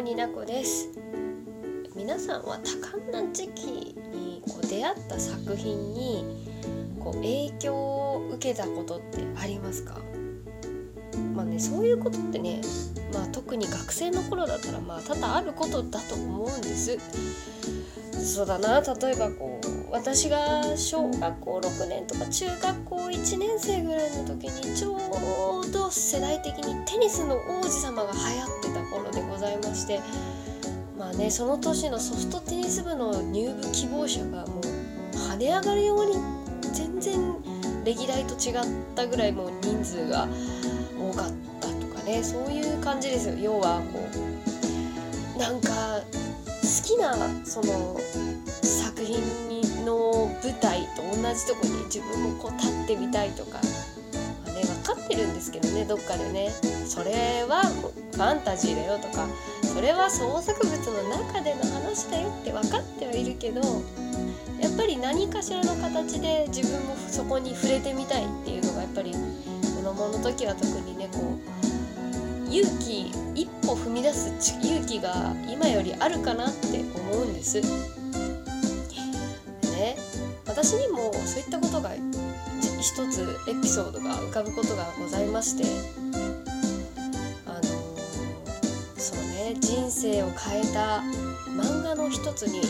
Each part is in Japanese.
郷になこです。皆さんは多感な時期にこう出会った作品にこう影響を受けたことってありますか？まあねそういうことってね、まあ、特に学生の頃だったらまあ多々あることだと思うんです。そうだな例えばこう私が小学校6年とか中学校1年生ぐらいの時にちょうど世代的にテニスの王子様が流行ってた頃でございましてまあねその年のソフトテニス部の入部希望者がもう跳ね上がるように全然歴代と違ったぐらいもう人数が多かったとかねそういう感じです。よ要はこうなんか好きなその作品の舞台と同じとこに自分もこう立ってみたいとか、まあね、分かってるんですけどねどっかでね。それはファンタジーだよとか。それは創作物の中での話だよって分かってはいるけどやっぱり何かしらの形で自分もそこに触れてみたいっていうのがやっぱり子供の時は特にねこう勇気一歩踏み出す勇気が今よりあるかなって思うんです。ね私にもそういったことが一つエピソードが浮かぶことがございましてあのそうね人生を変えた漫画の一つに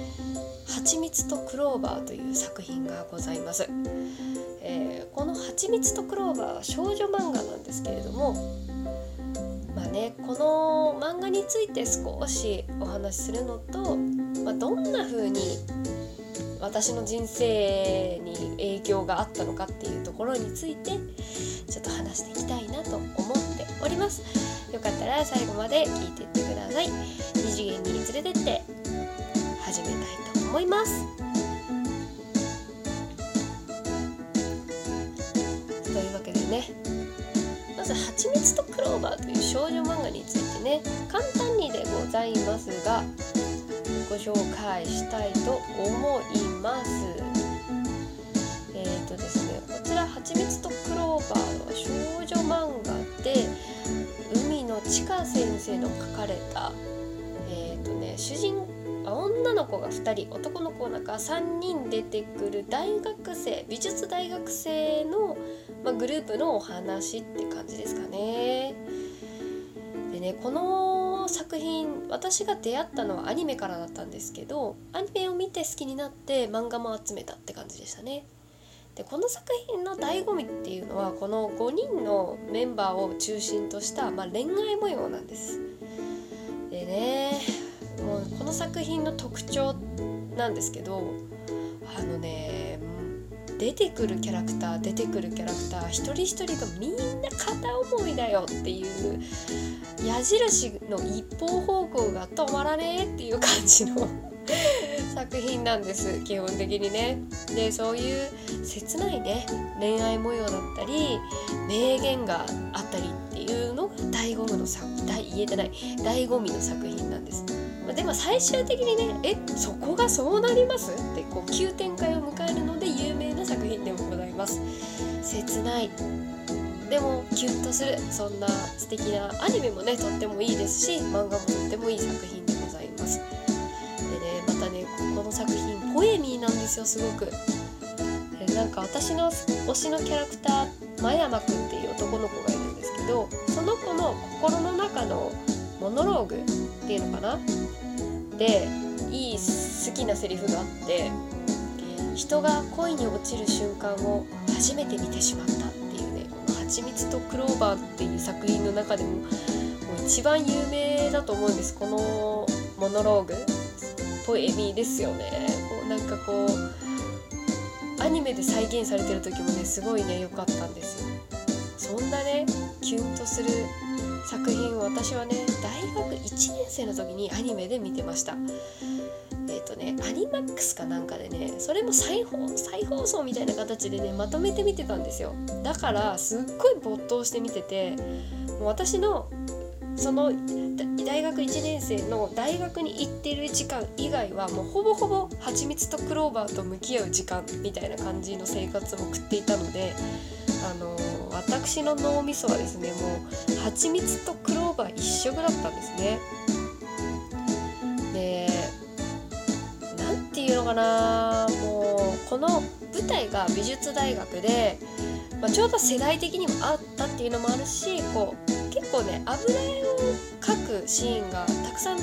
「はちみつとクローバー」という作品がございます。えー、この「はちみつとクローバー」は少女漫画なんですけれどもまあねこの漫画について少しお話しするのと、まあ、どんな風に私の人生に影響があったのかっていうところについてちょっと話していきたいなと思っております。よかったら最後まで聞いていってください。二次元に連れてって始めたいと思います。というわけでねまず「はちみつとクローバー」という少女漫画についてね簡単にでございますがご紹介したいと思います。えーとですね、こちら「はちみつとクローバー」は少女漫画で海野千佳先生の書かれた、えーとね、主人女の子が2人男の子なんか3人出てくる大学生美術大学生の、まあ、グループのお話って感じですかね。でねこの作品私が出会ったのはアニメからだったんですけどアニメを見て好きになって漫画も集めたって感じでしたね。でこの作品の醍醐味っていうのはこの5人のメンバーを中心とした、まあ、恋愛模様なんです。でねもうこの作品の特徴なんですけどあのね出てくるキャラクター出てくるキャラクター一人一人がみんな片思いだよっていう矢印の一方方向が止まらねえっていう感じの 作品なんです基本的にね。でそういう切ないね恋愛模様だったり名言があったりっていうのが醍醐味の作言えてない醍醐味の作品なんです。までも最終的にねえそこがそうなります？ってこう急展開を迎えるので有名な作品でもございます。切ない。でもキュンとする。そんな素敵なアニメもねとってもいいですし漫画もとってもいい作品でございます。でねまたねこの作品ポエミーなんですよすごく。でなんか私の推しのキャラクター真山くんっていう男の子がいるんですけどその子の心の中のモノローグっていうのかな？でいい好きなセリフがあって人が恋に落ちる瞬間を初めて見てしまったっていうね「はちみつとクローバー」っていう作品の中でももう一番有名だと思うんです。このモノローグポエミーですよね。こうなんかこうアニメで再現されてる時もねすごいね良かったんですよ。そんなねキュンとする作品を私はね大学1年生の時にアニメで見てました。えっ、ー、とねアニマックスかなんかでねそれも再放再放送みたいな形でねまとめて見てたんですよ。だからすっごい没頭して見ててもう私のその大学1年生の大学に行ってる時間以外はもうほぼほぼ蜂蜜とクローバーと向き合う時間みたいな感じの生活を送っていたのであの私の脳みそはですねもう蜂蜜とクローバー一色だったんですね。で何て言うのかなもうこの舞台が美術大学で、まあ、ちょうど世代的にもあったっていうのもあるしこう結構ね油絵を描くシーンがたくさん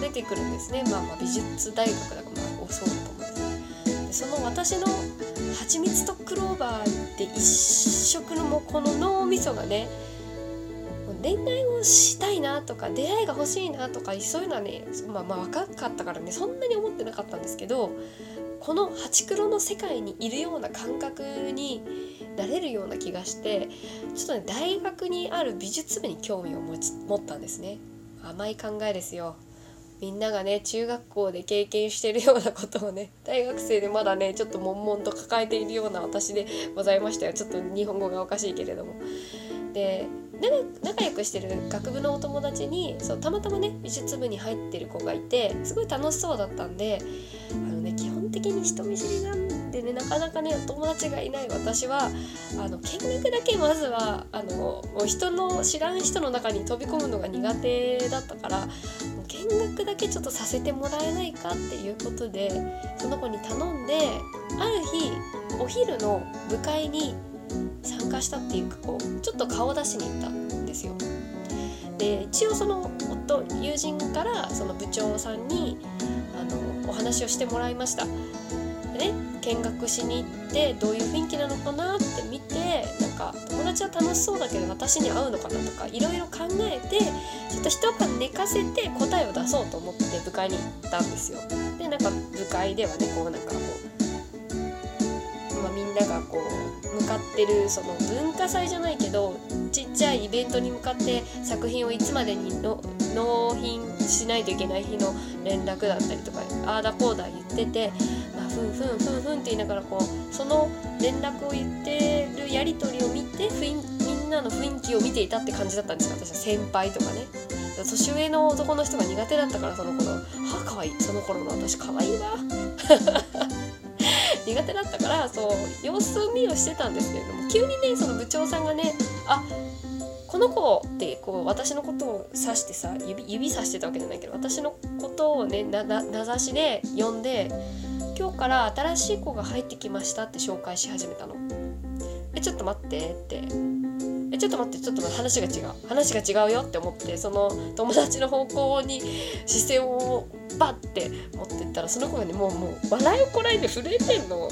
出てくるんですね、まあ、まあ美術大学だからまあそうだと思うんです。でその私の「はちみつとクローバー」で一色のもうこの脳みそがね恋愛をしたいなとか出会いが欲しいなとかそういうのはねまあまあ若かったからねそんなに思ってなかったんですけどこのハチクロの世界にいるような感覚になれるような気がしてちょっとね大学にある美術部に興味を持ち持ったんですね。甘い考えですよ。みんながね中学校で経験してるようなことをね 大学生でまだねちょっと悶々と抱えているような私でございましたよちょっと日本語がおかしいけれども。で仲良くしてる学部のお友達にそうたまたまね美術部に入ってる子がいてすごい楽しそうだったんであのね基本的に人見知りなんでねなかなかねお友達がいない私はあの見学だけまずはあのもう人の知らん人の中に飛び込むのが苦手だったから見学だけちょっとさせてもらえないかっていうことでその子に頼んである日お昼の部会に参加したっていうかこうちょっと顔出しに行ったんですよ。で一応その夫友人からその部長さんにあのお話をしてもらいました。でね見学しに行ってどういう雰囲気なのかなって見てなんか友達は楽しそうだけど私に合うのかなとかいろいろ考えてちょっと一晩寝かせて答えを出そうと思って部会に行ったんですよ。でなんか部会ではねこうなんかこう、まあ、みんながこう向かってるその文化祭じゃないけどちっちゃいイベントに向かって作品をいつまでにの納品しないといけない日の連絡だったりとかああだこうだ言ってて、ふんふんふんふんって言いながらこうその連絡を言ってるやり取りを見てみんなの雰囲気を見ていたって感じだったんですよ。私は先輩とかね。年上の男の人が苦手だったからその頃。はあ可愛いその頃の私可愛いわ苦手だったからそう様子見をしてたんですけれども。急にねその部長さんがねあこの子ってこう私のことを指してさ指指さしてたわけじゃないけど私のことをね名指しで呼んで今日から新しい子が入ってきましたって紹介し始めたの。えちょっと待ってってえちょっと待ってちょっと待って話が違う話が違うよって思ってその友達の方向に視線をバッて持ってったらその子がねもうもう笑いをこらえて震えてんの。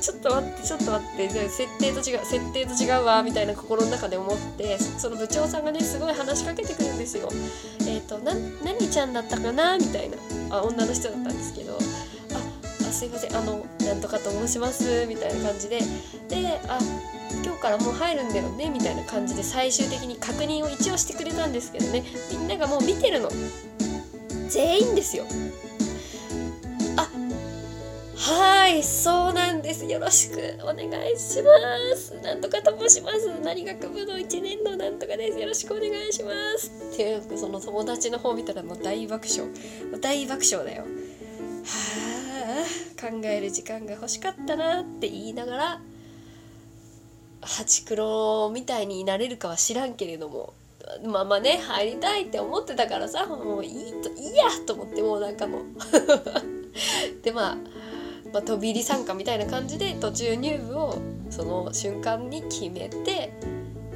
ちょっと待ってちょっと待って設定と違う設定と違うわみたいな心の中で思ってその部長さんがねすごい話しかけてくるんですよ。えっ、ー、とな何ちゃんだったかなみたいな。あ女の人だったんですけど。ああすいませんあのなんとかと申しますみたいな感じで。であ今日からもう入るんだよねみたいな感じで最終的に確認を一応してくれたんですけどね。みんながもう見てるの。全員ですよ。はいそうなんです。よろしくお願いします。なんとかと申します。何学部の1年のなんとかです。よろしくお願いします。っていうその友達の方見たらもう大爆笑。大爆笑だよ。はあ考える時間が欲しかったなって言いながらハチクロみたいになれるかは知らんけれどもまあまあね入りたいって思ってたからさもういいといいやと思ってもうなんかもう。でまあ、まあ、飛び入り参加みたいな感じで途中入部をその瞬間に決めて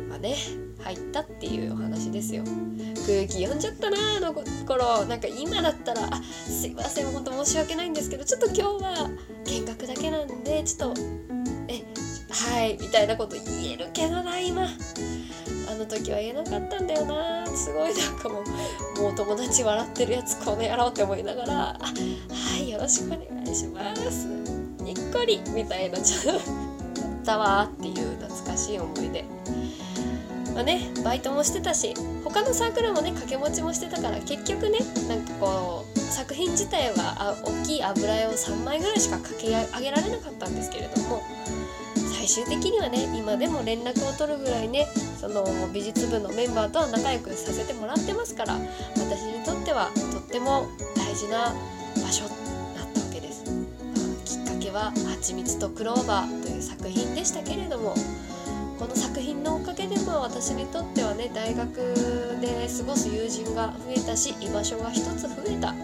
まあね入ったっていうお話ですよ。空気読んじゃったなあの頃なんか今だったら「あすいませんほんと申し訳ないんですけどちょっと今日は見学だけなんでちょっとえはいみたいなこと言えるけどな今あの時は言えなかったんだよな。すごいなんかもうもう友達笑ってるやつこの野郎って思いながら「あはいよろしくお願いします」にっこりみたいなちょっとやったわっていう懐かしい思い出。まあね、バイトもしてたし他のサークルもね掛け持ちもしてたから結局ねなんかこう作品自体はあ大きい油絵を3枚ぐらいしか描き上げられなかったんですけれども最終的にはね今でも連絡を取るぐらいねその美術部のメンバーとは仲良くさせてもらってますから私にとってはとっても大事な場所は「はちみつとクローバー」という作品でしたけれどもこの作品のおかげでま今私にとってはね大学で過ごす友人が増えたし居場所が一つ増えた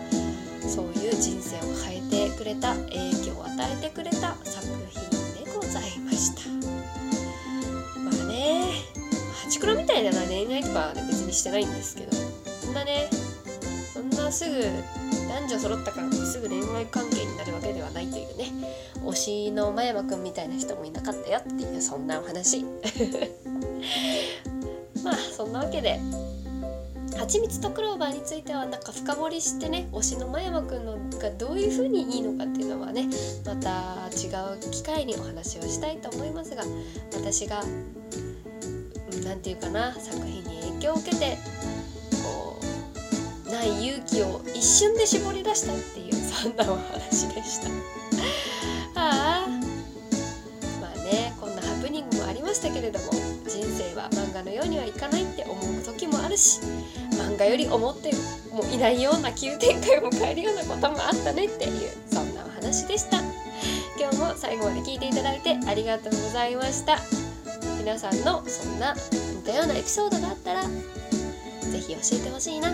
そういう人生を変えてくれた影響を与えてくれた作品でございました。まあねハチクロみたいな恋愛とかは、別にしてないんですけどそんなねそんなすぐ男女揃ったからってすぐ恋愛関係になるわけではないというね推しの真山くんみたいな人もいなかったよっていうそんなお話。まあそんなわけで蜂蜜とクローバーについてはなんか深掘りしてね推しの真山くんのがどういう風にいいのかっていうのはねまた違う機会にお話をしたいと思いますが私が何て言うかな作品に影響を受けてこうない勇気を一瞬で絞り出したっていうんなお話でした。ああ。まあねこんなハプニングもありましたけれども人生は漫画のようにはいかないって思う時もあるし漫画より思ってもいないような急展開を迎えるようなこともあったねっていうそんなお話でした。今日も最後まで聞いていただいてありがとうございました。皆さんのそんな似たようなエピソードがあったら是非教えてほしいな。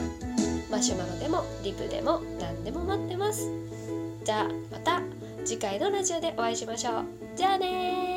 マシュマロでもリプでも何でも待ってます。じゃあまた次回のラジオでお会いしましょう。じゃあね